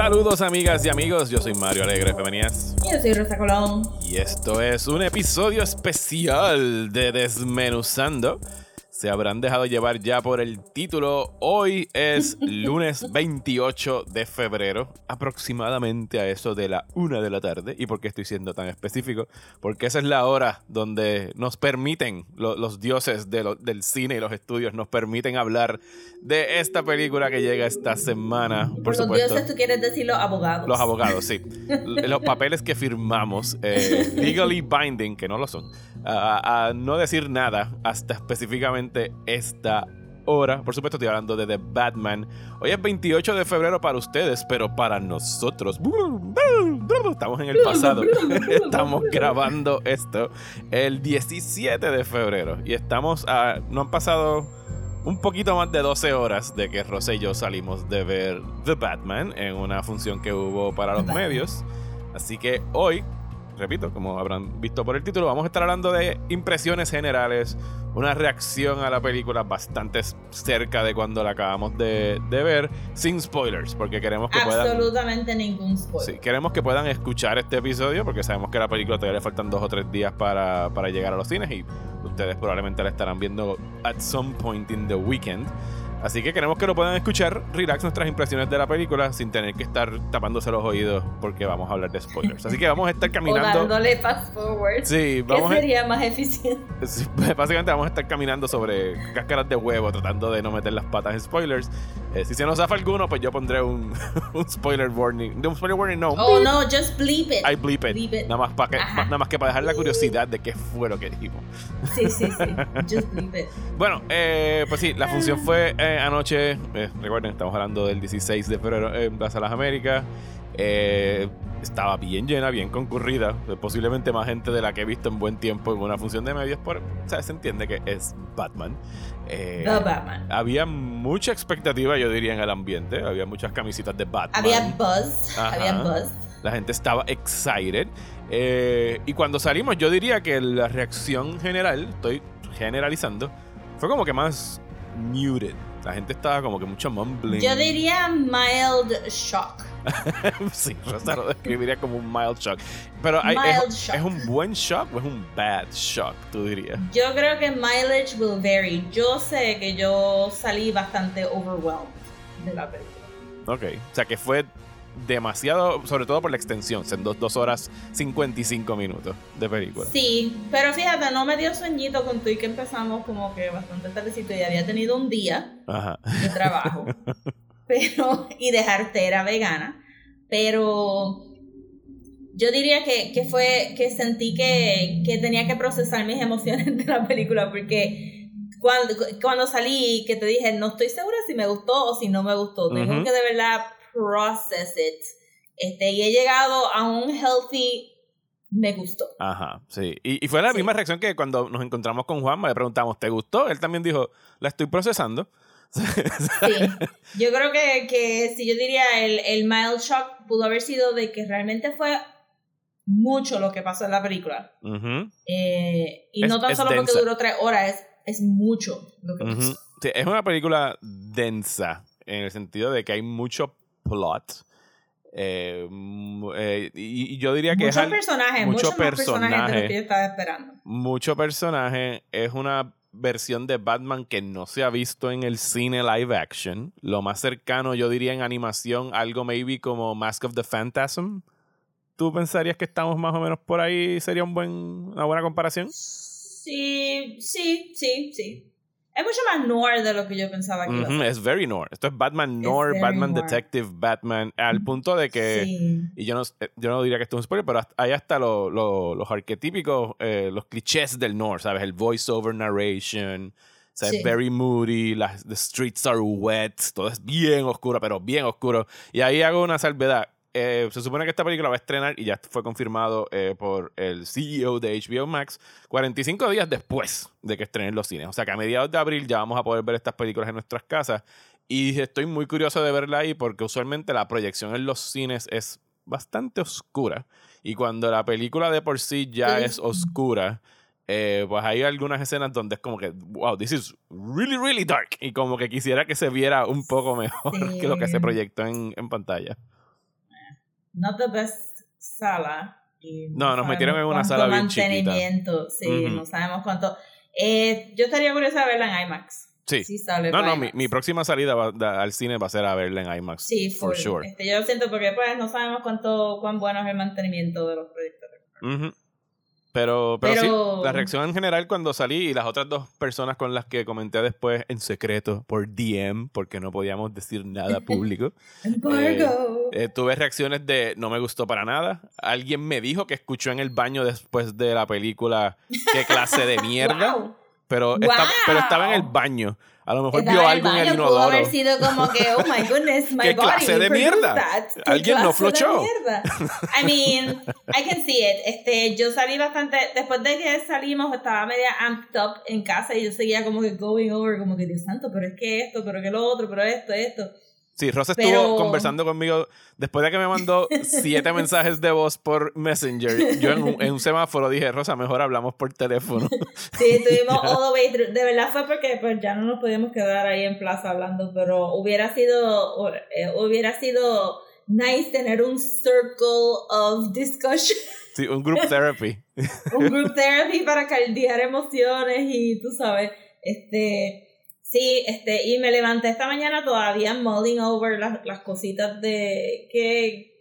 Saludos amigas y amigos, yo soy Mario Alegre Femenías Yo soy Rosa Colón. y esto es un episodio especial de Desmenuzando. Se habrán dejado llevar ya por el título. Hoy es lunes 28 de febrero, aproximadamente a eso de la una de la tarde. ¿Y por qué estoy siendo tan específico? Porque esa es la hora donde nos permiten, lo- los dioses de lo- del cine y los estudios, nos permiten hablar de esta película que llega esta semana. Por, Por los dioses, tú quieres decir los abogados. Los abogados, sí. Los papeles que firmamos, eh, legally binding, que no lo son, a, a no decir nada hasta específicamente esta hora. Por supuesto, estoy hablando de The Batman. Hoy es 28 de febrero para ustedes, pero para nosotros. Estamos en el pasado. Estamos grabando esto el 17 de febrero. Y estamos a. No han pasado un poquito más de 12 horas de que Rosa y yo salimos de ver The Batman en una función que hubo para los medios. Así que hoy, repito, como habrán visto por el título, vamos a estar hablando de impresiones generales, una reacción a la película bastante cerca de cuando la acabamos de, de ver, sin spoilers, porque queremos que puedan... Absolutamente ningún spoiler. Sí, queremos que puedan escuchar este episodio porque sabemos que a la película todavía le faltan dos o tres días para, para llegar a los cines y ustedes probablemente la estarán viendo at some point in the weekend. Así que queremos que lo puedan escuchar, relax nuestras impresiones de la película sin tener que estar tapándose los oídos porque vamos a hablar de spoilers. Así que vamos a estar O caminando. dándole fast forward. Sí, ¿Qué vamos a, sería más eficiente? Sí, básicamente vamos a estar caminando sobre cáscaras de huevo, tratando de no meter las patas en spoilers. Eh, si se nos zafa alguno, pues yo pondré un, un spoiler warning. No, un spoiler warning, no. Oh no, just bleep it. I bleep it. Bleep it. Nada, más para que, Ajá. nada más que para dejar la curiosidad de qué fue lo que dijimos. Sí, sí, sí. Just bleep it. Bueno, eh, pues sí, la función fue eh, anoche. eh, recuerden, estamos hablando del 16 de febrero en Plaza Las Américas. Eh, estaba bien llena, bien concurrida. eh, Posiblemente más gente de la que he visto en buen tiempo en una función de medios. Por, o sea, se entiende que es Batman. Eh, The Batman. había mucha expectativa, yo diría, en el ambiente. Había muchas camisitas de Batman. Había buzz. Ajá. Había buzz. La gente estaba excited. Eh, y cuando salimos, yo diría que la reacción general, estoy generalizando, fue como que más muted. La gente estaba como que mucho mumbling. Yo diría mild shock. sí, Rosa lo describiría como un mild shock. Pero hay- Mild es, shock. ¿es un buen shock o es un bad shock, tú dirías? Yo creo que mileage will vary. Yo sé que yo salí bastante overwhelmed de la película. Ok. O sea que fue demasiado, sobre todo por la extensión, son dos, dos horas 55 minutos de película. Sí, pero fíjate, no me dio sueñito con tú y que empezamos como que bastante tardecito y había tenido un día Ajá. de trabajo. pero, y dejarte era vegana. Pero yo diría que, que fue que sentí que, que tenía que procesar mis emociones de la película porque cuando, cuando salí que te dije no estoy segura si me gustó o si no me gustó. Tengo que de verdad process it. Este, y he llegado a un healthy me gustó. Ajá, sí. Y, y fue la Sí. misma reacción que cuando nos encontramos con Juanma, le preguntamos, ¿te gustó? Él también dijo, la estoy procesando. Sí. Yo creo que, que si yo diría el, el mild shock pudo haber sido de que realmente fue mucho lo que pasó en la película. Ujú, Eh, y Es- no tan solo porque duró tres horas, es, es mucho lo que pasó. Sí, es una película densa, en el sentido de que hay mucho plot. Eh, eh, y, y yo diría que es Muchos al- personajes, mucho muchos más personajes de que esperando. mucho personaje. Es una versión de Batman que no se ha visto en el cine live action. Lo más cercano, yo diría, en animación, algo maybe como Mask of the Phantasm. ¿Tú pensarías que estamos más o menos por ahí? ¿Sería un buen, una buena comparación? Sí, sí, sí, sí. Es mucho más noir de lo que yo pensaba que es very noir. Esto es Batman noir, Batman noir. detective, Batman, al punto de que... Sí. Y yo no, eh, yo no diría que esto es un spoiler, pero hay hasta lo- lo- los arquetípicos, eh, los clichés del noir, ¿sabes? El voiceover narration, o sea, Sí. es very moody, las the streets are wet, todo es bien oscuro, pero bien oscuro. Y ahí hago una salvedad. Eh, se supone que esta película va a estrenar y ya fue confirmado eh, por el CEO de HBO Max 45 días después de que estrenen los cines. O sea que a mediados de abril ya vamos a poder ver estas películas en nuestras casas. Y estoy muy curioso de verla ahí porque usualmente la proyección en los cines es bastante oscura. Y cuando la película de por sí ya Sí. es oscura, eh, pues hay algunas escenas donde es como que, wow, this is really, really dark. Y como que quisiera que se viera un poco mejor que lo que se proyectó en, en pantalla. Not the best sala. y No, nos metieron en una sala bien chiquita. mantenimiento, Sí, no sabemos cuánto. Eh, yo estaría curiosa de verla en IMAX. Sí. No, no, mi, próxima salida va- da- al cine va a ser a verla en IMAX. Sí, for full. sure. Este, yo lo siento porque pues no sabemos cuánto cuán bueno es el mantenimiento de los proyectores. Ujú. Pero, pero, Pero- sí, la reacción en general cuando salí y las otras dos personas con las que comenté después en secreto por DM, porque no podíamos decir nada público, Embargo. eh, tuve reacciones de no me gustó para nada. Alguien me dijo que escuchó en el baño después de la película qué clase de mierda, Wow. pero, esta- pero estaba en el Wow. baño. A lo mejor vio algo en el baño, Pudo inodoro. haber sido como que, oh my goodness, my ¿Qué body clase de mierda? that. ¿Qué Alguien no flochó. I mean, I can see it. Este, yo salí bastante, después de que salimos, estaba media amped up en casa y yo seguía como que going over, como que Dios santo, pero es que esto, pero que lo otro, pero esto, esto. Sí, Rosa Pero- estuvo conversando conmigo después de que me mandó siete mensajes de voz por Messenger. Yo en un, en un semáforo dije, Rosa, mejor hablamos por teléfono. Sí, estuvimos all the way through. De verdad fue porque pues ya no nos podíamos quedar ahí en plaza hablando, pero hubiera sido, eh, hubiera sido nice tener un circle of discussion. Sí, un group therapy. un group therapy para caldear emociones y tú sabes, este, sí, este, y me levanté esta mañana todavía mulling over las, las cositas de que,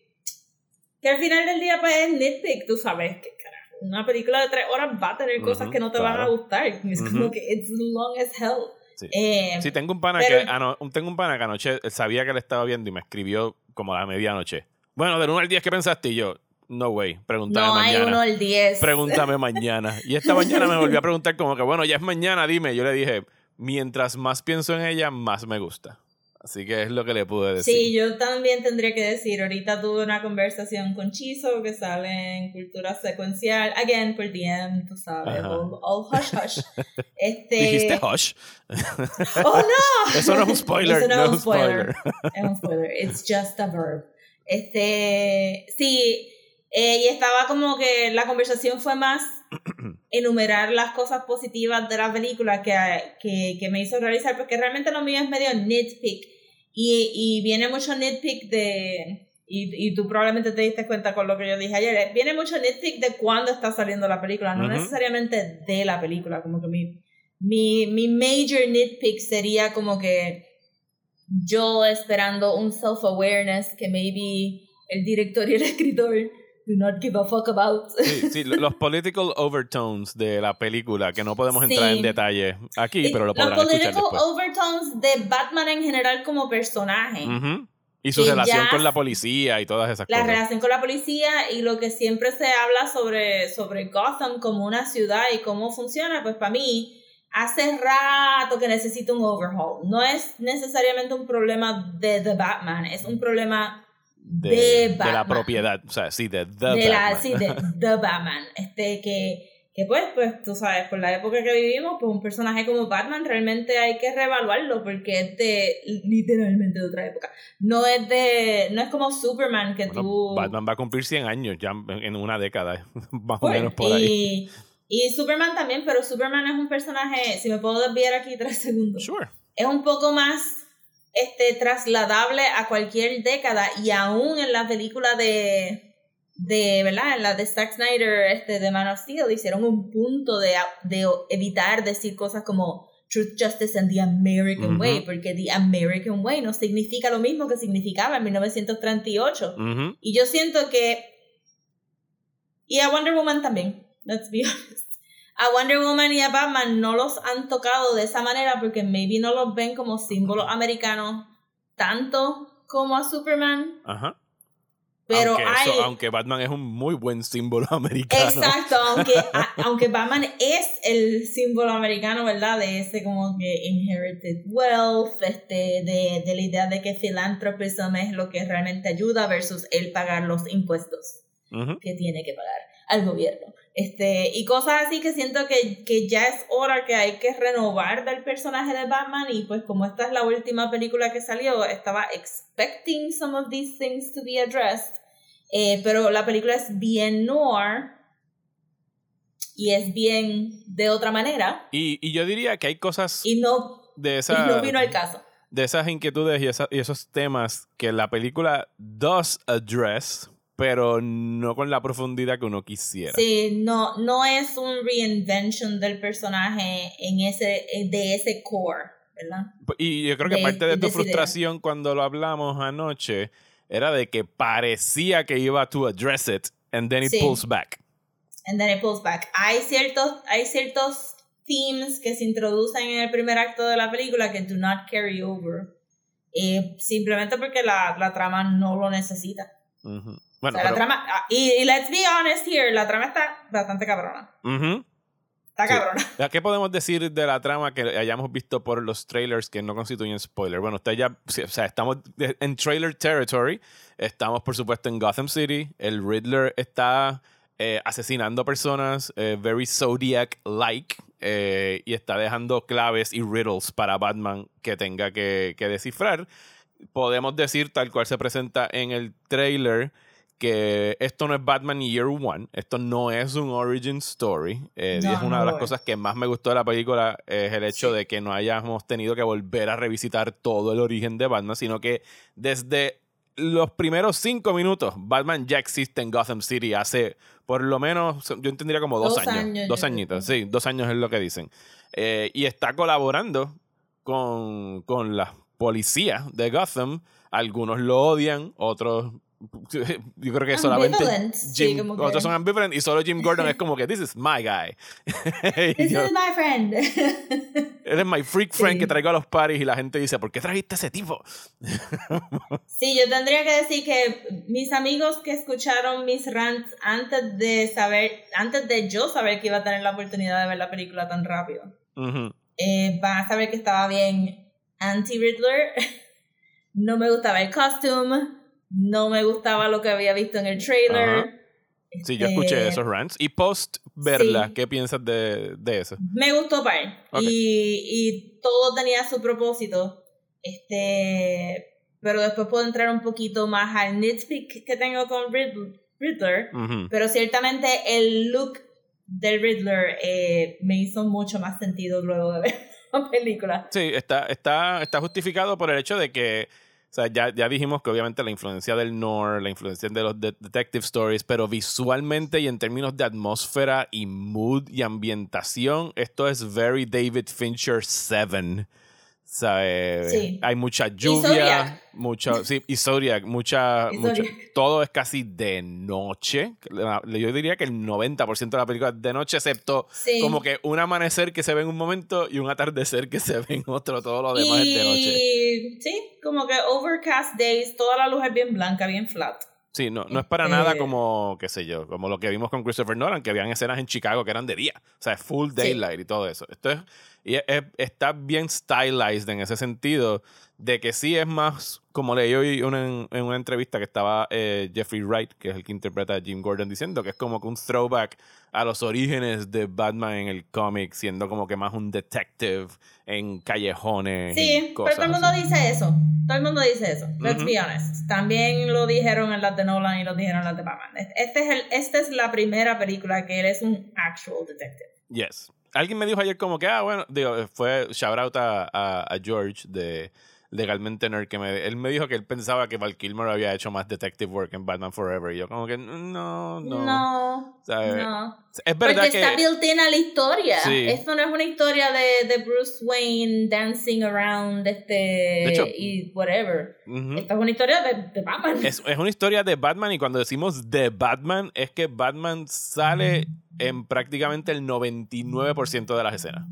que al final del día pues es nitpick, tú sabes, que carajo, una película de tres horas va a tener cosas Ujú, que no te van a claro. gustar, es Ujú. como que it's long as hell. Sí. Eh, Sí, tengo un pana Pero- que ano- tengo un pana que anoche sabía que le estaba viendo y me escribió como a la medianoche. Bueno, del 1 al 10, ¿qué pensaste? Y yo, no way, pregúntame no hay mañana. uno al 10. Pregúntame mañana. Y esta mañana me volvió a preguntar como que, bueno, ya es mañana, dime. Yo le dije, mientras más pienso en ella, más me gusta. Así que es lo que le pude decir. Sí, yo también tendría que decir, ahorita tuve una conversación con Chizo que sale en cultura secuencial, again por DM, tú sabes, all, all hush hush. Este, Dijiste hush. oh no, Eso no es un spoiler. Eso no, es un spoiler. es un spoiler, it's just a verb. Este, sí, eh, y estaba como que la conversación fue más enumerar las cosas positivas de la película que, que, que me hizo realizar, porque realmente lo mío es medio nitpick. Y, y viene mucho nitpick de. Y, y tú probablemente te diste cuenta con lo que yo dije ayer. eh, Viene mucho nitpick de cuándo está saliendo la película, no necesariamente de la película. Como que mi, mi, mi major nitpick sería como que yo esperando un self-awareness que maybe el director y el escritor do not give a fuck about. Sí, sí, los political overtones de la película, que no podemos entrar Sí. en detalle aquí, pero lo Los podrán escuchar political después. overtones de Batman en general como personaje. Ujú. Y su relación ya- con la policía y todas esas La cosas. relación con la policía y lo que siempre se habla sobre, sobre Gotham como una ciudad y cómo funciona, pues para mí hace rato que necesita un overhaul. No es necesariamente un problema de The Batman, es un problema de, de de la propiedad, o sea, sí, de The de la, Batman. sí, de The Batman. Este, que, que pues, pues, tú sabes, por la época que vivimos, pues un personaje como Batman realmente hay que reevaluarlo porque es de, literalmente de otra época. No es de, no es como Superman que Bueno, tú... Batman va a cumplir 100 años ya en una década, más o Pues, menos por ahí. y, y Superman también, pero Superman es un personaje, si me puedo desviar aquí tres segundos, Sure. es un poco más este, trasladable a cualquier década y aún en la película de, de ¿verdad? En la de Zack Snyder este, de Man of Steel hicieron un punto de, de evitar decir cosas como Truth, Justice and the American. Way, porque the American Way no significa lo mismo que significaba en 1938. Ujú. Y yo siento que. Y a Wonder Woman también, let's be honest. A Wonder Woman y a Batman no los han tocado de esa manera porque maybe no los ven como símbolos americanos tanto como a Superman. Ajá. Pero aunque, eso- hay... aunque Batman es un muy buen símbolo americano. Exacto, aunque, a- aunque Batman es el símbolo americano, ¿verdad? De ese como que inherited wealth, este, de, de la idea de que philanthropism es lo que realmente ayuda versus él pagar los impuestos Ujú. que tiene que pagar al gobierno. Este, y cosas así que siento que, que ya es hora que hay que renovar del personaje de Batman y pues como esta es la última película que salió, estaba expecting some of these things to be addressed, eh, pero la película es bien noir y es bien de otra manera Y, y yo diría que hay cosas y no, de, y esa, no vino al caso. de esas inquietudes y, esa- y esos temas que la película does address, pero no con la profundidad que uno quisiera. Sí, no, no es un reinvention del personaje en ese, de ese core, ¿verdad? Y yo creo que de- parte de de tu esa idea. frustración cuando lo hablamos anoche era de que parecía que iba to address it and then it Sí. pulls back. And then it pulls back. Hay ciertos, hay ciertos themes que se introducen en el primer acto de la película que do not carry over. Eh, simplemente porque la, la trama no lo necesita. O Bueno, sea, la pero- trama, ah, y, y let's be honest here, la trama está bastante cabrona. Ujú. Está Sí. cabrona. Ya, ¿Qué podemos decir de la trama que hayamos visto por los trailers que no constituyen spoiler? Bueno, usted ya, sí, o sea, estamos en trailer territory. Estamos, por supuesto, en Gotham City. El Riddler está eh, asesinando personas, eh, very Zodiac-like, eh, y está dejando claves y riddles para Batman que tenga que, que descifrar. Podemos decir, tal cual se presenta en el trailer, que esto no es Batman Year One, esto no es un origin story. eh, y es una no de las es. cosas que más me gustó de la película, es el hecho Sí. de que no hayamos tenido que volver a revisitar todo el origen de Batman, sino que desde los primeros cinco minutos, Batman ya existe en Gotham City hace por lo menos, yo entendería como dos, Dos años. años, dos añitos, sí, dos años es lo que dicen. Eh, y está colaborando con, con la policía de Gotham. Algunos lo odian, otros. Yo creo que solamente. Sí, Jim, que- Otros son ambivalent y solo Jim Gordon es como que, This is my guy. This yo, is my friend. Él es my freak friend Sí. que traigo a los parties y la gente dice, ¿por qué trajiste a ese tipo? Sí, yo tendría que decir que mis amigos que escucharon mis rants antes de saber, antes de yo saber que iba a tener la oportunidad de ver la película tan rápido, eh, van a saber que estaba bien anti-Riddler. No me gustaba el costume, no me gustaba lo que había visto en el trailer. Ajá. Sí, yo escuché Este, esos rants. Y post verla, Sí. ¿qué piensas de, de eso? Me gustó par. Y, y todo tenía su propósito. Este. Pero después puedo entrar un poquito más al nitpick que tengo con Riddler. Riddler pero ciertamente el look del Riddler eh, me hizo mucho más sentido luego de ver la película. Sí, está, está, está justificado por el hecho de que, o sea, ya, ya dijimos que obviamente la influencia del noir, la influencia de los de- detective stories, pero visualmente y en términos de atmósfera y mood y ambientación, esto es very David Fincher 7. ¿Sabe? Sí. Hay mucha lluvia, mucho, sí, y Zodiac, mucha, Y todo es casi de noche. Yo diría que el 90% de la película es de noche, excepto Sí. como que un amanecer que se ve en un momento y un atardecer que se ve en otro, todo lo demás y es de noche. sí, como que overcast days, toda la luz es bien blanca, bien flat. Sí, no, no es para Este- nada como, qué sé yo, como lo que vimos con Christopher Nolan, que habían escenas en Chicago que eran de día. O sea, full daylight y todo eso. Esto es, y es- es- está bien stylized en ese sentido, de que sí es más, como leí hoy una- en una entrevista que estaba eh, Jeffrey Wright, que es el que interpreta a Jim Gordon, diciendo que es como que un throwback a los orígenes de Batman en el cómic, siendo como que más un detective en callejones. y Sí, pero cosas todo el mundo así. dice eso. Todo el mundo dice eso. Let's Ujú. be honest. También lo dijeron en las de Nolan y lo dijeron en las de Batman. Este es el, esta es la primera película que él es un actual detective. Yes. Alguien me dijo ayer como que, ah, bueno, digo, fue shout out a, a, a George de Legalmente Nerd, que me, él me dijo que él pensaba que Val Kilmer había hecho más detective work en Batman Forever. Y yo como que, no, no. No, O sea, no. Es verdad Porque que... está built in a la historia. Sí. Esto no es una historia de, de Bruce Wayne dancing around este hecho- y whatever. Ujú. Esta es una historia de, de Batman. Es, es una historia de Batman y cuando decimos de Batman es que Batman sale en prácticamente el 99% de las escenas.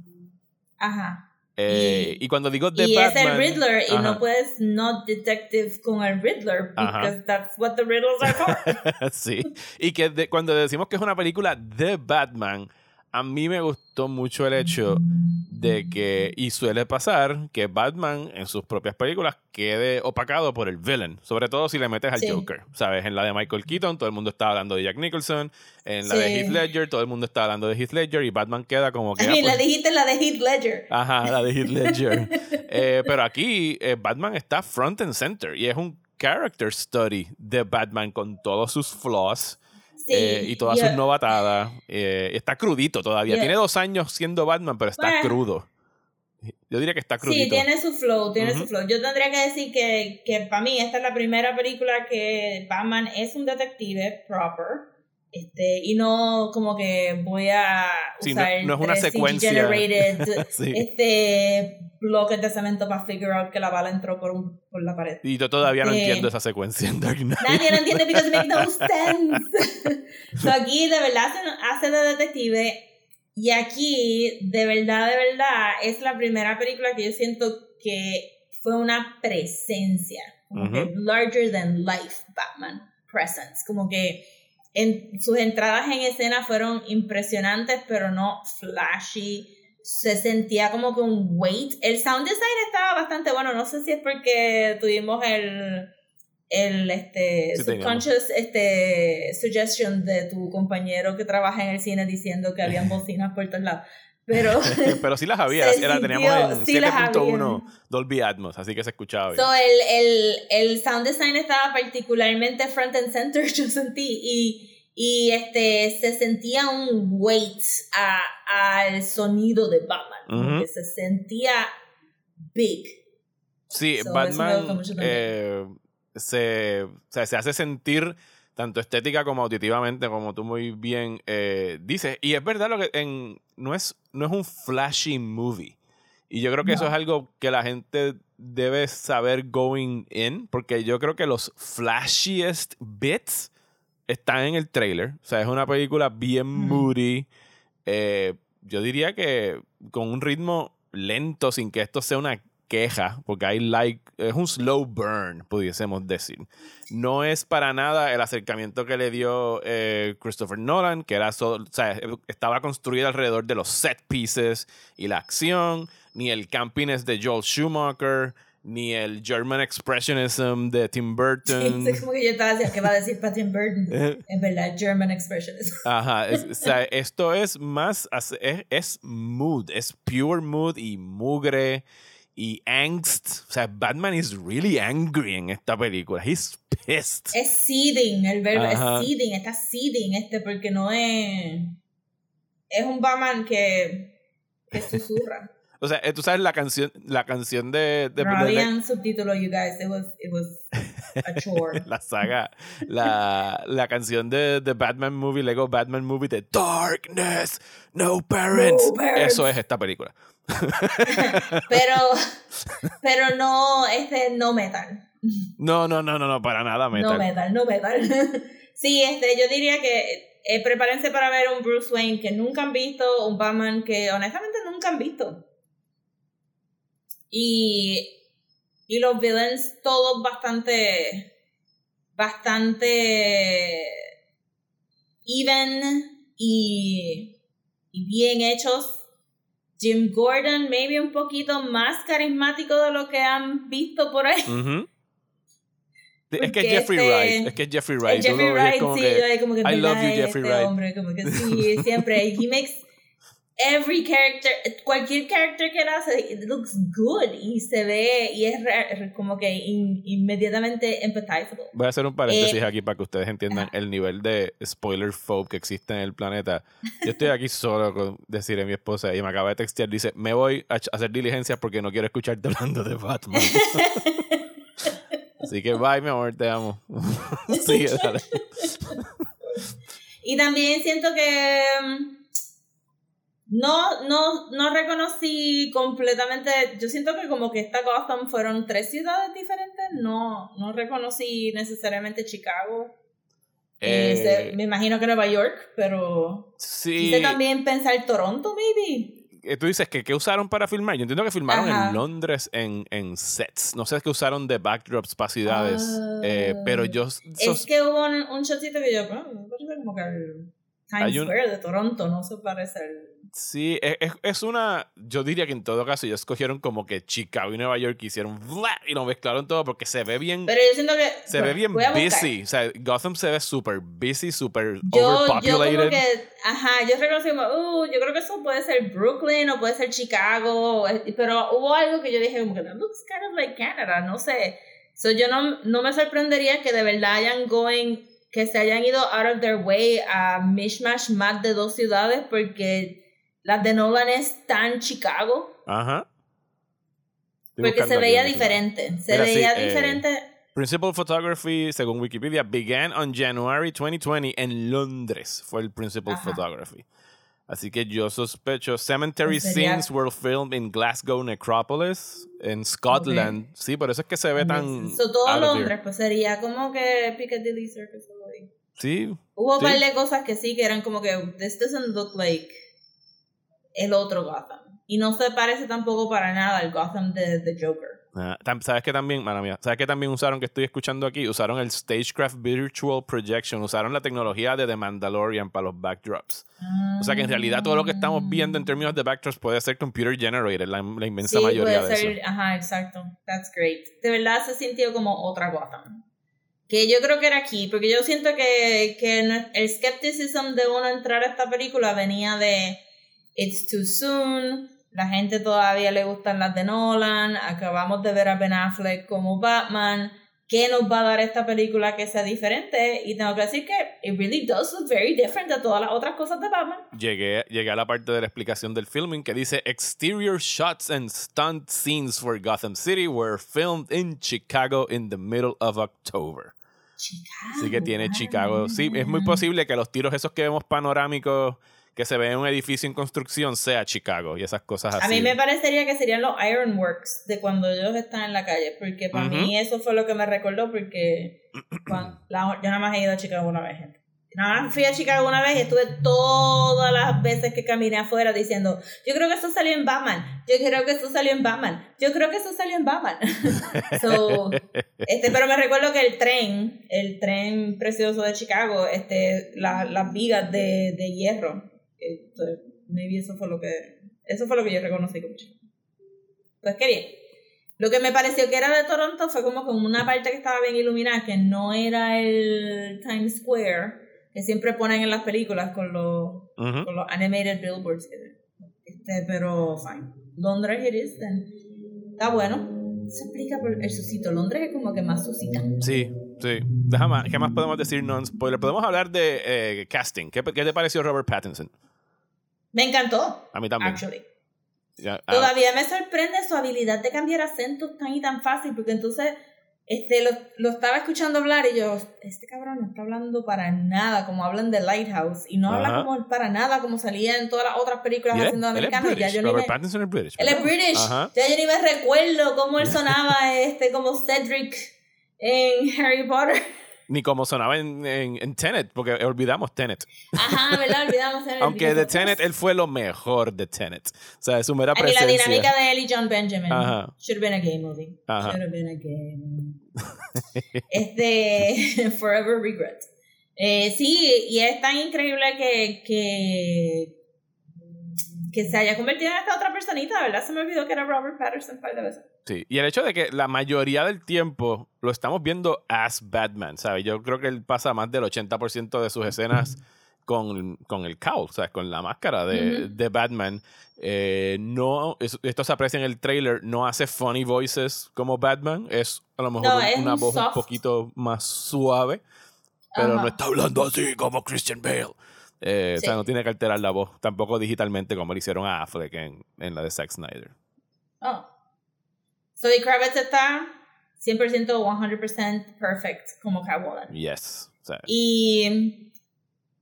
Ajá. Eh, y, cuando digo The y Batman... es el Riddler y Ajá. no puedes no detective con el Riddler Ajá. because that's what the Riddles are for. sí. Y que de- cuando decimos que es una película de Batman, a mí me gustó mucho el hecho de que, y suele pasar, que Batman en sus propias películas quede opacado por el villain. Sobre todo si le metes al Sí. Joker. ¿Sabes? En la de Michael Keaton, todo el mundo estaba hablando de Jack Nicholson. En la de Sí. Heath Ledger, todo el mundo estaba hablando de Heath Ledger. Y Batman queda como que. I ah, mean, pues, la dijiste la de Heath Ledger. Ajá, la de Heath Ledger. Eh, pero aquí eh, Batman está front and center y es un character study de Batman con todos sus flaws Sí, eh, y todas sus novatadas. Eh, está crudito todavía. Tiene dos años siendo Batman, pero está Bueno. crudo. Yo diría que está crudito. Sí, tiene su flow, tiene su flow. Yo tendría que decir que, que para mí esta es la primera película que Batman es un detective proper. Este, y no como que voy a Sí, no- usar no es una secuencia. CG-generated Sí. este, bloques de cemento para figure out que la bala entró por, un, por la pared. Y yo todavía no Eh, entiendo esa secuencia en Dark Knight. Nadie lo entiende because it makes no sense. so aquí de verdad hace, hace de detective y aquí de verdad, de verdad es la primera película que yo siento que fue una presencia, como que Ujú. larger than life Batman presence, como que en, sus entradas en escena fueron impresionantes pero no flashy. Se sentía como que un weight. El sound design estaba bastante bueno. No sé si es porque tuvimos el, el este, Sí, subconscious este, suggestion de tu compañero que trabaja en el cine diciendo que habían bocinas por todos lados. Pero, pero sí las había. Era, teníamos en sí las 7.1 Dolby Atmos, así que se escuchaba bien. so el, el, el sound design estaba particularmente front and center, yo sentí, y, y este, se sentía un weight al sonido de Batman, que se sentía big. Sí, So, Batman eh, se, o sea, se hace sentir tanto estética como auditivamente, como tú muy bien eh, dices. Y es verdad lo que en, no, es, no es un flashy movie. Y yo creo que eso es algo que la gente debe saber going in, porque yo creo que los flashiest bits están en el trailer. O sea, es una película bien moody. eh, yo diría que con un ritmo lento, sin que esto sea una queja, porque hay like, es un slow burn, pudiésemos decir. No es para nada el acercamiento que le dio eh, Christopher Nolan, que era solo- o sea, estaba construido alrededor de los set pieces y la acción, ni el campiness de Joel Schumacher, ni el German expressionism de Tim Burton. es como que yo estaba diciendo, ¿qué va a decir Patton Burton? Eh, Es verdad, German expressionism. Ajá, es- o sea, esto es más, es, es mood, es pure mood y mugre y angst. O sea, Batman is really angry en esta película. He's pissed. Es seething, el verbo Ajá. es seething, está seething este, porque no es. Es un Batman que, que susurra. O sea, eh, tú sabes la canción, la canción de, de- no habían subtítulos, you guys. It was, it was a chore. la saga, la, la canción de, de Batman Movie, Lego Batman Movie de Darkness, No Parents. No parents. Eso es esta película. pero, pero no, este, no metal. No, no, no, no, no, para nada metal. No metal, no metal. sí, este, yo diría que eh, prepárense para ver un Bruce Wayne que nunca han visto, un Batman que honestamente nunca han visto. Y, y los villains todos bastante, bastante even y, y bien hechos. Jim Gordon, maybe un poquito más carismático de lo que han visto por ahí. Es que es Porque Jeffrey este- Wright. Es que es Jeffrey Wright. Tú Jeffrey lo ves Wright, sí, que, yo como que I love you, "Verdad, Jeffrey este Wright". hombre, como que sí, siempre. He makes every character, cualquier character que él hace, it looks good y se ve y es re- como que in- inmediatamente empathizable. Voy a hacer un paréntesis Eh, aquí para que ustedes entiendan el nivel de spoiler phobe que existe en el planeta. Yo estoy aquí solo con decir a mi esposa y me acaba de textear. Dice: Me voy a hacer diligencias porque no quiero escucharte hablando de Batman. Así que bye, mi amor, te amo. Sigue, dale. Y también siento que mm, no, no, no reconocí completamente, yo siento que como que esta Gotham fueron tres ciudades diferentes, no, no reconocí necesariamente Chicago. Eh, Eh, me imagino que Nueva York, pero sí. quise también pensar Toronto, maybe. eh, tú dices que qué usaron para filmar. Yo entiendo que filmaron Ajá. en Londres en, en sets. No sé qué usaron de backdrops para ciudades. eh, pero yo Es sos- que hubo un, un shotcito que yo, ah, como que Times un- Square de Toronto, no se parece al... Sí, es, es- es una. Yo diría que en todo caso ellos escogieron como que Chicago y Nueva York hicieron ¡bla! y lo mezclaron todo porque se ve bien. Pero yo siento que... se ve bueno, bien a buscar. busy. O sea, Gotham se ve súper busy, súper Yo, yo overpopulated. como que, ajá, yo reconocí como, uh, yo creo que eso puede ser Brooklyn o puede ser Chicago, pero hubo algo que yo dije como que that looks kind of like Canada, no sé. So yo no, no me sorprendería que de verdad hayan going, que se hayan ido out of their way a mishmash más de dos ciudades porque las de Nolan es tan Chicago, Ajá. Estoy porque se veía diferente, se Mira, sí, veía eh, diferente. Principal Photography, según Wikipedia, began on January 2020 en Londres. Fue el Principal Ajá. Photography. Así que yo sospecho. Cemetery scenes were filmed in Glasgow Necropolis, en Scotland. Sí, por eso es que se ve tan. So, todo Londres, here. pues sería como que Piccadilly Circus. Sí, Hubo un Sí. par de cosas que sí, que eran como que this doesn't look like el otro Gotham. Y no se parece tampoco para nada al Gotham de The Joker. ¿Sabes que también, mala mía, ¿sabes que también usaron, que estoy escuchando aquí? Usaron el Stagecraft Virtual Projection, usaron la tecnología de The Mandalorian para los backdrops. O sea que en realidad todo lo que estamos viendo en términos de backdrops puede ser computer generated, la, la inmensa sí, mayoría puede de ser, eso. ajá, exacto. That's great. De verdad se sintió como otra Gotham. Que yo creo que era aquí, porque yo siento que, que el skepticism de uno entrar a esta película venía de It's too soon, la gente todavía le gustan las de Nolan, acabamos de ver a Ben Affleck como Batman, ¿qué nos va a dar esta película que sea diferente? Y tengo que decir que it really does look very different de todas las otras cosas de Batman. Llegué, llegué a la parte de la explicación del filming que dice Exterior shots and stunt scenes for Gotham City were filmed in Chicago in the middle of October. Chicago. Así que tiene. Chicago. Sí, es muy posible que los tiros esos que vemos panorámicos que se ve en un edificio en construcción sea Chicago y esas cosas así. A mí me parecería que serían los Ironworks de cuando ellos están en la calle, porque para Ujú. mí eso fue lo que me recordó, porque cuan- la- yo nada más he ido a Chicago una vez, gente. Nada más fui a Chicago una vez y estuve todas las veces que caminé afuera diciendo, yo creo que eso salió en Batman, yo creo que eso salió en Batman, yo creo que eso salió en Batman. so, este, pero me recuerdo que el tren, el tren precioso de Chicago, este, la- las vigas de, de hierro, esto, maybe eso fue lo que, eso fue lo que yo reconocí como Chicago. Pues qué bien. Lo que me pareció que era de Toronto fue como con una parte que estaba bien iluminada, que no era el Times Square, que siempre ponen en las películas con los, Ujú. con los animated billboards. Este, pero fine. Londres it is, then. Está bueno. Se explica por el susito. Londres es como que más susita. Sí, sí. Déjame, ¿qué más podemos decir non-spoiler? Podemos hablar de eh, casting. ¿Qué, ¿Qué te pareció Robert Pattinson? Me encantó, A mí también. actually. Ya, ah, Todavía me sorprende su habilidad de cambiar acentos tan y tan fácil, porque entonces este, lo, lo estaba escuchando hablar y yo, este cabrón no está hablando para nada como hablan de Lighthouse, y no habla Ajá. como para nada como salía en todas las otras películas y él- haciendo él es americanos. Ya British. yo ni Robert me- Pattinson es British. él es. British, Ajá. ya yo ni me recuerdo cómo él sonaba este, como Cedric en Harry Potter. Ni como sonaba en, en, en Tenet, porque olvidamos Tenet. Ajá, ¿verdad? Olvidamos el Aunque de Tenet, él fue lo mejor de Tenet. O sea, su mera A mí la presencia. dinámica de él y John Benjamin. Ajá. Should have been a gay movie. Ajá. Should have been a gay movie. este, Forever Regret. Eh, sí, y es tan increíble que, que, que se haya convertido en esta otra personita, ¿verdad? Se me olvidó que era Robert Patterson un par de veces. Sí, y el hecho de que la mayoría del tiempo lo estamos viendo as Batman, ¿sabes? Yo creo que él pasa más del 80% de sus escenas con, con el cowl, ¿sabes? Con la máscara de, de Batman. Eh, no, es- esto se aprecia en el trailer, no hace funny voices como Batman, es a lo mejor No, un- una un voz un soft. poquito más suave, pero Ajá. no está hablando así como Christian Bale. Eh, O sea, Sí. no tiene que alterar la voz, tampoco digitalmente como le hicieron a Affleck en, en la de Zack Snyder. Oh. Zoe Kravitz está 100%, 100% perfect como Catwoman. Yes. O sea, Y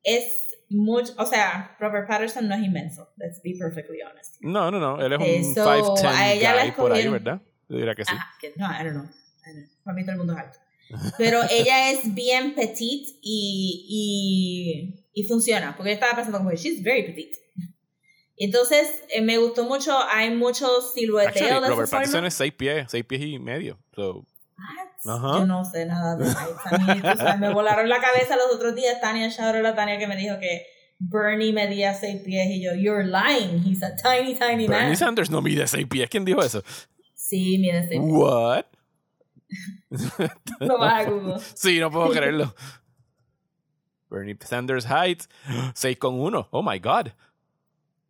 es mucho, o sea, Robert Patterson no es inmenso, let's be perfectly honest. No, no, no. Él es Eh, un so, 5'10 a ella la guy por ahí, ¿verdad? Yo diría que sí. Ajá, que- no, I don't know. I don't know. Para mí todo el mundo es alto. Pero ella es bien petite y, y, y funciona, porque yo estaba pensando como, she's very petite. Entonces, eh, me gustó mucho, hay mucho silueteo Actually, de Robert Pattinson es 6 pies, 6 pies y medio. So, What? Ajá. Yo no sé nada de heights. Me volaron la cabeza los otros días. Tania, shout out a Tania que me dijo que Bernie medía 6 pies y yo, you're lying. He's a tiny, tiny Bernie man. Sanders no mide 6 pies. ¿Quién dijo eso? Sí, mide 6 pies. What? No vas a Google. Sí, no puedo creerlo. Bernie Sanders height 6,1. Oh my god.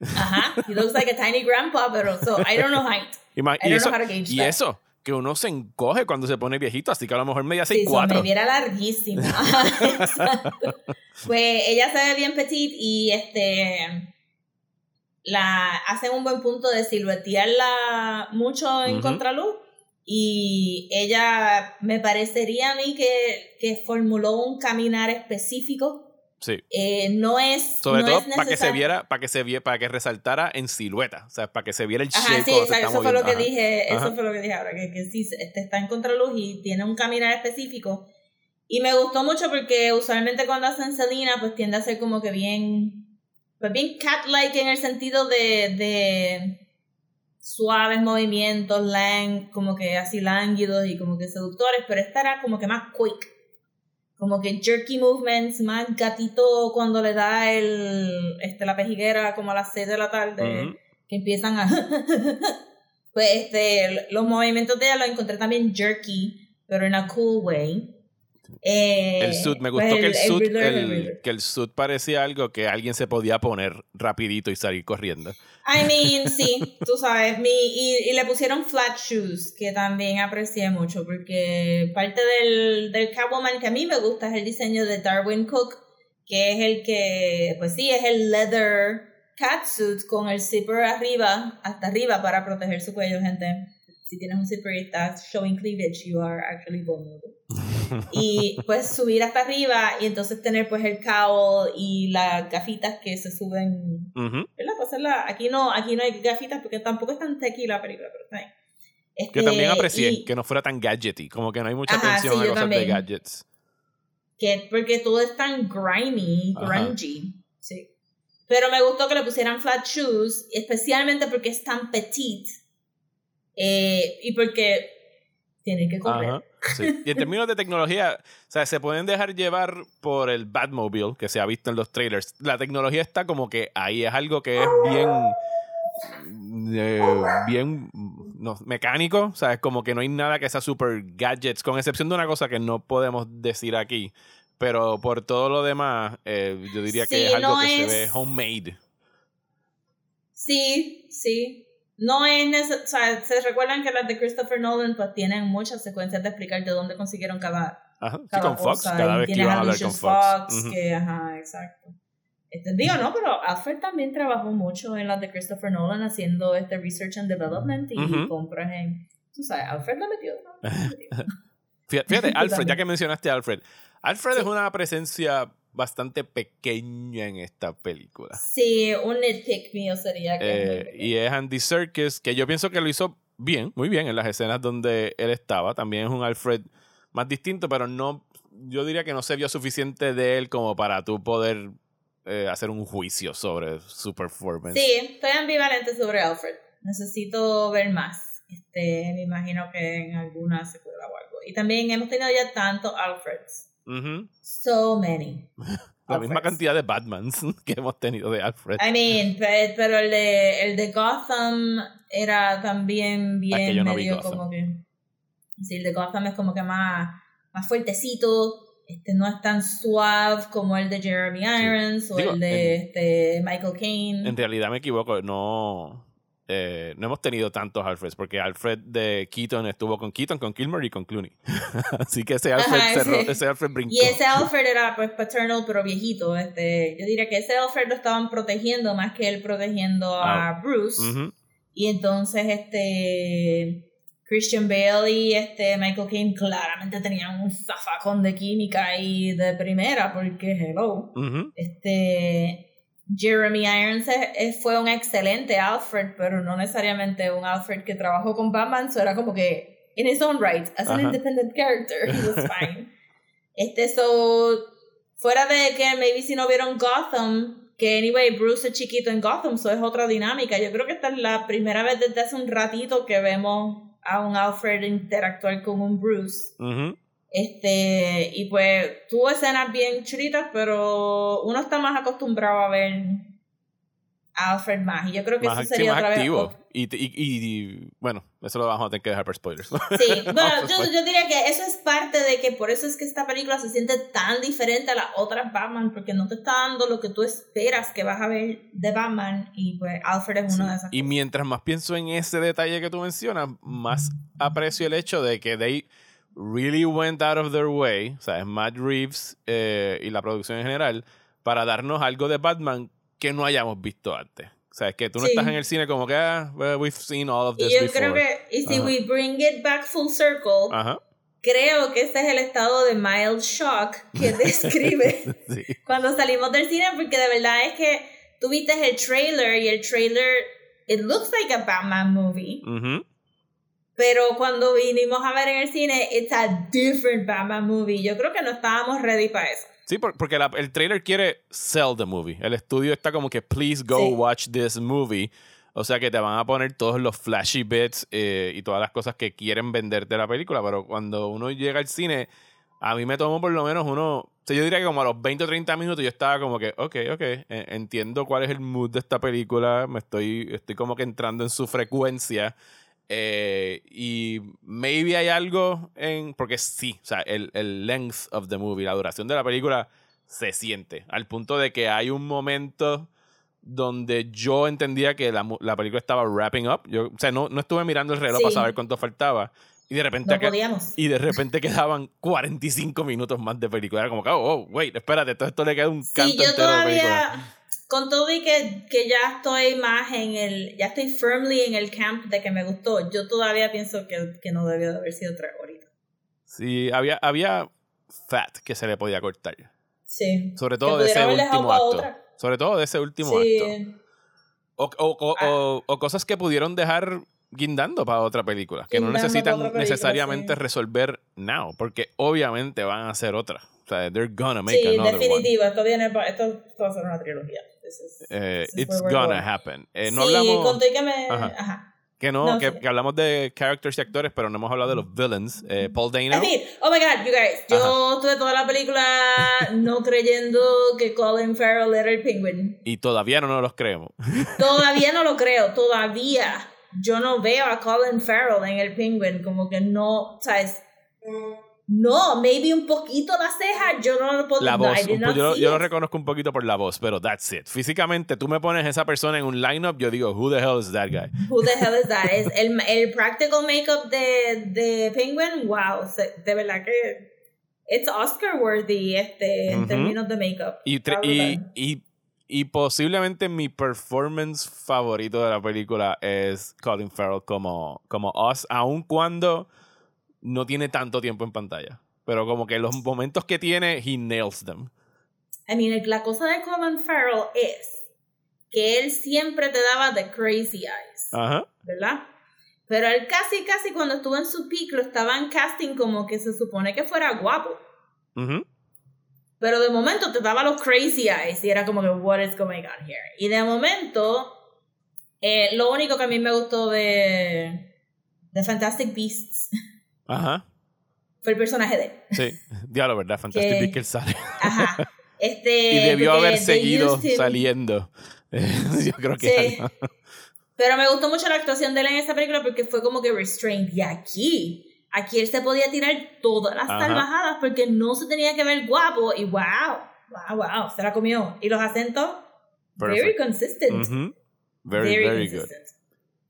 Ajá. He looks like a tiny grandpa, pero so I don't know height. I y don't eso, know how to gauge y that. eso, que uno se encoge cuando se pone viejito, así que a lo mejor media Sí, so me 6'4. viera larguísima. Pues ella se ve bien petite y este la hacen un buen punto de siluetearla mucho en Ujú. contraluz y ella me parecería a mí que, que formuló un caminar específico Sí. Eh, no es Sobre no todo para que se viera, para que se viera, para que resaltara en silueta. O sea, para que se viera el Ajá, shape sí, cuando se exacto, está eso fue lo que Ajá. dije, Ajá. eso fue lo que dije ahora, que, que sí, este está en contraluz y tiene un caminar específico. Y me gustó mucho porque usualmente cuando hacen Selena, pues tiende a ser como que bien, pues bien cat-like en el sentido de, de suaves movimientos, lang, como que así lánguidos y como que seductores, pero esta era como que más quick. Como que jerky movements, más gatito cuando le da el, este, la pejiguera como a las 6 de la tarde que empiezan a pues este los movimientos de ella los encontré también jerky pero en a cool way Eh, El suit, me pues gustó que el, suit, el el- que el suit parecía algo que alguien se podía poner rapidito y salir corriendo. I mean sí tú sabes mi, y, y le pusieron flat shoes que también aprecié mucho porque parte del, del Catwoman que a mí me gusta es el diseño de Darwin Cook que es el que pues sí es el leather catsuit con el zipper arriba hasta arriba para proteger su cuello gente si tienes un zipper y estás showing cleavage you are actually vulnerable y pues subir hasta arriba y entonces tener pues el cowl y las gafitas que se suben. ¿verdad? Pues hacerla- aquí no aquí no hay gafitas porque tampoco es tan tequi la película pero está bien Que Este, también aprecié y que no fuera tan gadgety, como que no hay mucha atención sí, a yo cosas de gadgets. que porque todo es tan grimy Ajá. grungy sí pero me gustó que le pusieran flat shoes especialmente porque es tan petite eh, y porque tiene que correr Ajá, sí. Y en términos de tecnología, o sea, se pueden dejar llevar por el Batmobile que se ha visto en los trailers. La tecnología está como que ahí es algo que es bien eh, bien no, mecánico, o sea, es como que no hay nada que sea super gadgets, con excepción de una cosa que no podemos decir aquí. Pero por todo lo demás, eh, yo diría que es algo no que se ve homemade. Sí, sí. No es necesario, o sea, se recuerdan que las de Christopher Nolan pues tienen muchas secuencias de explicar de dónde consiguieron cada, Ajá, sí, cada con Fox, cosa. cada y vez que iban a hablar con Fox. Fox, que, ajá, exacto. Este, digo, no, pero Alfred también trabajó mucho en las de Christopher Nolan haciendo este research and development y Ujú. compras en, tú sabes, Alfred la metió. ¿no? Fíjate, Alfred, ya que mencionaste a Alfred. Alfred Sí. es una presencia bastante pequeña en esta película. Sí, un nitpick mío sería que... Eh, y es Andy Serkis, que yo pienso que lo hizo bien, muy bien en las escenas donde él estaba. También es un Alfred más distinto, pero no, yo diría que no se vio suficiente de él como para tú poder eh, hacer un juicio sobre su performance. Sí, estoy ambivalente sobre Alfred. Necesito ver más. Este, me imagino que en alguna secuela o algo. Y también hemos tenido ya tanto Alfreds. Ujú. So many. La misma cantidad de Batmans que hemos tenido de Alfred. I mean, pe- pero el de, el de Gotham era también Ah, que bien no vi medio como que. Sí, el de Gotham es como que más, más fuertecito. Este no es tan suave como el de Jeremy Irons o Digo, el de en- este Michael Caine. En realidad me equivoco, no, eh, no hemos tenido tantos Alfreds, porque Alfred de Keaton estuvo con Keaton, con Kilmer y con Clooney. Así que ese Alfred, Ajá, cerró- ese- ese Alfred brincó. Y ese Alfred era pues paternal pero viejito. Este, yo diría que ese Alfred lo estaban protegiendo más que él protegiendo a Ah, Bruce. Y entonces este Christian Bale y este Michael Caine claramente tenían un zafacón de química y de primera, porque hello. Este Jeremy Irons fue un excelente Alfred, pero no necesariamente un Alfred que trabajó con Batman, so era como que in his own right, as an Ajá. independent character, he was fine. Este so Fuera de que maybe si no vieron Gotham, que anyway, Bruce es chiquito en Gotham, eso es otra dinámica. Yo creo que esta es la primera vez desde hace un ratito que vemos a un Alfred interactuar con un Bruce. Este, y pues tuvo escenas bien chulitas, pero uno está más acostumbrado a ver a Alfred más. Y yo creo que Más, eso sería más otra vez. activo. Y, y, y- y, bueno, eso lo vamos a tener que dejar por spoilers. Sí, bueno, yo, yo diría que eso es parte de que por eso es que esta película se siente tan diferente a las otras Batman, porque no te está dando lo que tú esperas que vas a ver de Batman, y pues Alfred es uno de esas Y mientras más pienso en ese detalle que tú mencionas, más aprecio el hecho de que they really went out of their way, o sea, es Matt Reeves eh, y la producción en general, para darnos algo de Batman que no hayamos visto antes. O sea, es que tú no Sí. estás en el cine como que, ah, well, we've seen all of Y this yo before. creo que, y si Ajá. we bring it back full circle, Ajá, creo que ese es el estado de mild shock que describe sí. cuando salimos del cine, porque de verdad es que tú viste el trailer y el trailer, it looks like a Batman movie, Ujú. Pero cuando vinimos a ver en el cine, it's a different Batman movie. Yo creo que no estábamos ready para eso. Sí, por- porque la- el trailer quiere sell the movie. El estudio está como que, please go Sí. watch this movie. O sea que te van a poner todos los flashy bits eh, y todas las cosas que quieren venderte la película. Pero cuando uno llega al cine, a mí me tomó por lo menos uno. O sea, yo diría que como a los 20 o 30 minutos yo estaba como que, ok, ok, eh, entiendo cuál es el mood de esta película. Me estoy, estoy como que entrando en su frecuencia. Eh, y maybe hay algo en. Porque sí, o sea, el, el length of the movie, la duración de la película, se siente. Al punto de que hay un momento donde yo entendía que la, la película estaba wrapping up. Yo, o sea, no, no estuve mirando el reloj Sí. para saber cuánto faltaba. Y de repente. No y de repente quedaban 45 minutos más de película. Era como que, oh, oh, wait, espérate, todo esto le queda un canto Sí, yo entero de película. Con todo y que, que ya estoy más en el, ya estoy firmly en el camp de que me gustó, yo todavía pienso que, que no debió de haber sido tres horitas. Sí, había, había fat que se le podía cortar. Sí. Sobre todo de ese último acto. Sobre todo de ese último acto. Sí. O, o- o- Ah. o- cosas que pudieron dejar guindando para otra película. Que no Guindando necesitan pa' otra película, necesariamente sí. resolver now. Porque obviamente van a hacer otra. O sea, they're gonna make Sí, another one. definitivo. Esto viene esto va a ser una trilogía. This is- Eh, this it's gonna happen. Eh, no sí, hablamos... con todo y que me... Ajá. Ajá. Que no, No, que, sí. que hablamos de characters y actores, pero no hemos hablado de los villains. Eh, Paul Dano. I mean, oh my god, you guys, yo estuve toda la película no creyendo que Colin Farrell era el penguin. Y todavía no nos los creemos. Todavía no lo creo, todavía. Yo no veo a Colin Farrell en el penguin, como que no, ¿sabes? No, maybe un poquito la ceja, yo no lo puedo La no, voz. Not yo, yo lo reconozco un poquito por la voz, pero that's it. Físicamente, tú me pones esa persona en un lineup, yo digo, who the hell is that guy? Who the hell is that? Es el, el practical makeup de, de Penguin, wow, de verdad que it's Oscar worthy este, en Ujú. términos de makeup. Y, y, y, y posiblemente mi performance favorito de la película es Colin Farrell como, como Oz, aun cuando no tiene tanto tiempo en pantalla. Pero como que los momentos que tiene, he nails them. I mean, la cosa de Colin Farrell es que él siempre te daba the crazy eyes, Ajá. ¿verdad? Pero él casi, casi cuando estuvo en su peak lo estaban casting como que se supone que fuera guapo. Ujú. Pero de momento te daba los crazy eyes y era como que, what is going on here? Y de momento, eh, lo único que a mí me gustó de, de Fantastic Beasts Ajá. fue el personaje de él. Sí. Diablo, ¿verdad? Fantastic Que- Beasts que él sale. Ajá. Este, y debió haber seguido him- saliendo. Yo creo que Sí. algo- Pero me gustó mucho la actuación de él en esta película porque fue como que restrained. Y aquí, aquí él se podía tirar todas las salvajadas porque no se tenía que ver guapo. Y wow, wow, wow, se la comió. Y los acentos, very Perfect. consistent. Ujú. Very, very, good. consistent.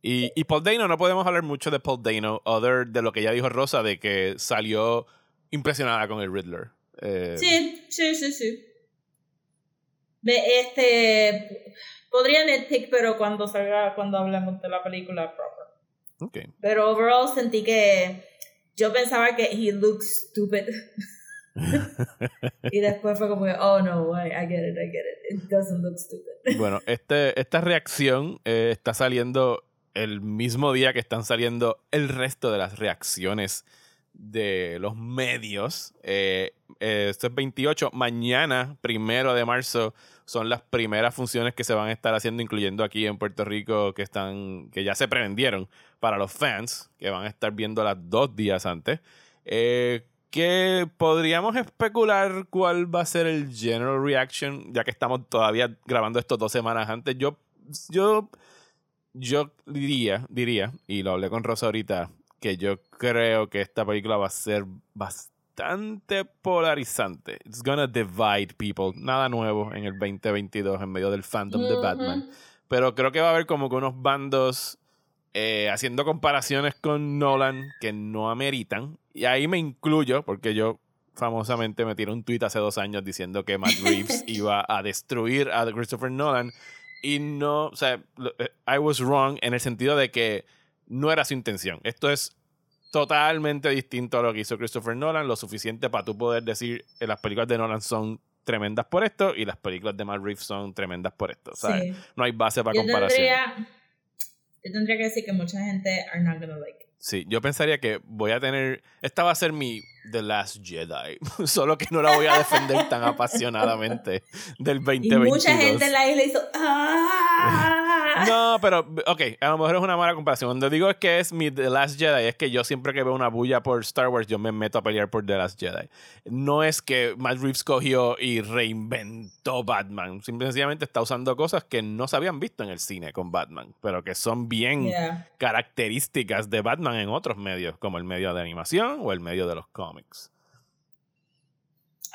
Y, y Paul Dano, no podemos hablar mucho de Paul Dano, other de lo que ya dijo Rosa, de que salió impresionada con el Riddler. Eh, Sí, sí, sí, sí. Este, podría nitpick, pero cuando salga, cuando hablemos de la película proper. ok. Pero overall sentí que yo pensaba que he looks stupid. y después fue como que, oh no, I, I get it, I get it. It doesn't look stupid. Bueno, este, esta reacción eh, está saliendo el mismo día que están saliendo el resto de las reacciones de los medios. Eh, eh, esto es 28. Mañana, primero de marzo, son las primeras funciones que se van a estar haciendo, incluyendo aquí en Puerto Rico, que están, que ya se prevendieron para los fans, que van a estar viendo las dos días antes. Eh, que podríamos especular cuál va a ser el general reaction, ya que estamos todavía grabando esto dos semanas antes. Yo, yo, yo diría, diría, y lo hablé con Rosa ahorita, que yo creo que esta película va a ser bastante polarizante. It's gonna divide people. Nada nuevo en el 2022 en medio del fandom de Batman. Pero creo que va a haber como que unos bandos eh, haciendo comparaciones con Nolan que no ameritan. Y ahí me incluyo, porque yo famosamente me tiré un tweet hace dos años diciendo que Matt Reeves iba a destruir a Christopher Nolan. Y no, o sea, eh, I was wrong en el sentido de que no era su intención. Esto es totalmente distinto a lo que hizo Christopher Nolan, lo suficiente para tú poder decir que las películas de Nolan son tremendas por esto y las películas de Matt Reeves son tremendas por esto. No hay base para comparación. yo tendría que decir que mucha gente are not gonna like Sí, yo pensaría que voy a tener. Esta va a ser mi The Last Jedi. Solo que no la voy a defender tan apasionadamente del 2022. Y mucha gente en la isla hizo. ¡Ah! No, pero, ok, a lo mejor es una mala comparación. Cuando digo es que es mi The Last Jedi, es que yo siempre que veo una bulla por Star Wars, yo me meto a pelear por The Last Jedi. No es que Matt Reeves cogió y reinventó Batman. Simplemente está usando cosas que no se habían visto en el cine con Batman, pero que son bien características de Batman en otros medios, como el medio de animación o el medio de los cómics.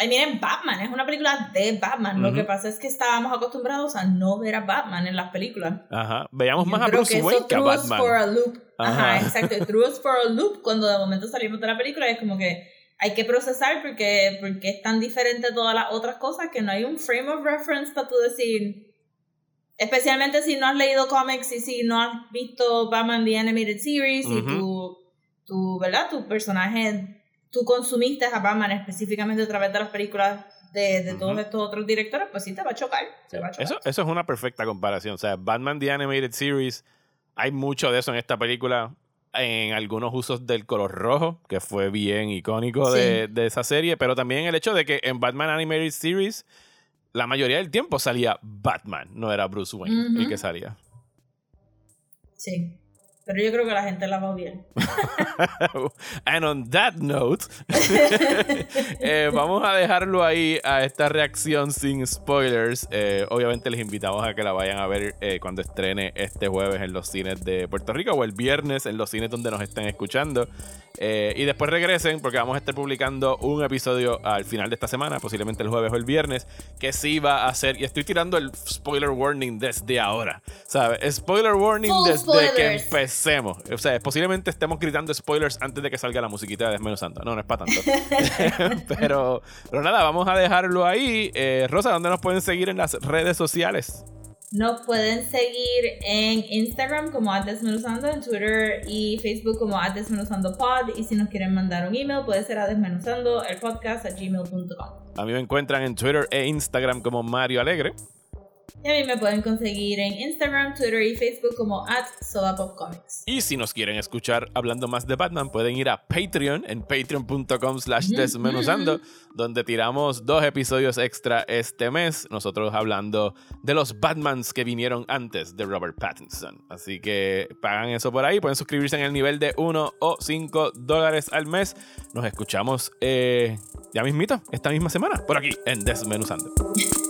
Ay, miren, Batman es una película de Batman. Lo que pasa es que estábamos acostumbrados a no ver a Batman en las películas. Ajá. Veíamos más a Bruce Wayne que a Batman. For a loop. Ajá, exacto. Threw us for a loop cuando de momento salimos de la película es como que hay que procesar porque, porque es tan diferente a todas las otras cosas que no hay un frame of reference para tú decir. Especialmente si no has leído cómics y si no has visto Batman The Animated Series y tu, tu, ¿verdad? Tu personaje tú consumiste a Batman específicamente a través de las películas de, de todos estos otros directores, pues sí te va a chocar. Eso, eso es una perfecta comparación. O sea, Batman The Animated Series, hay mucho de eso en esta película. En algunos usos del color rojo, que fue bien icónico de, de esa serie, pero también el hecho de que en Batman Animated Series la mayoría del tiempo salía Batman, no era Bruce Wayne el que salía. Sí. Pero yo creo que la gente la va bien. And on that note, eh, vamos a dejarlo ahí a esta reacción sin spoilers. Eh, obviamente les invitamos a que la vayan a ver eh, cuando estrene este jueves en los cines de Puerto Rico o el viernes en los cines donde nos estén escuchando. y después regresen porque vamos a estar publicando un episodio al final de esta semana, posiblemente el jueves o el viernes, que sí va a ser, y estoy tirando el spoiler warning desde ahora, ¿sabes? Spoiler warning desde que o sea, posiblemente estemos gritando spoilers antes de que salga la musiquita de Desmenuzando. No, no es para tanto. pero, pero nada, vamos a dejarlo ahí. Eh, Rosa, ¿dónde nos pueden seguir en las redes sociales? Nos pueden seguir en Instagram como Desmenuzando, en Twitter y Facebook como Desmenuzando Pod. Y si nos quieren mandar un email, puede ser a desmenuzando el podcast a gmail.com. A mí me encuentran en Twitter e Instagram como Mario Alegre. Y a mí me pueden conseguir en Instagram, Twitter y Facebook como at Comics. Y si nos quieren escuchar hablando más de Batman, pueden ir a Patreon en patreon.com slash desmenuzando, donde tiramos dos episodios extra este mes, nosotros hablando de los Batmans que vinieron antes de Robert Pattinson. Así que pagan eso por ahí, pueden suscribirse en el nivel de 1 o 5 dólares al mes. Nos escuchamos eh, ya mismito, esta misma semana, por aquí en Desmenuzando.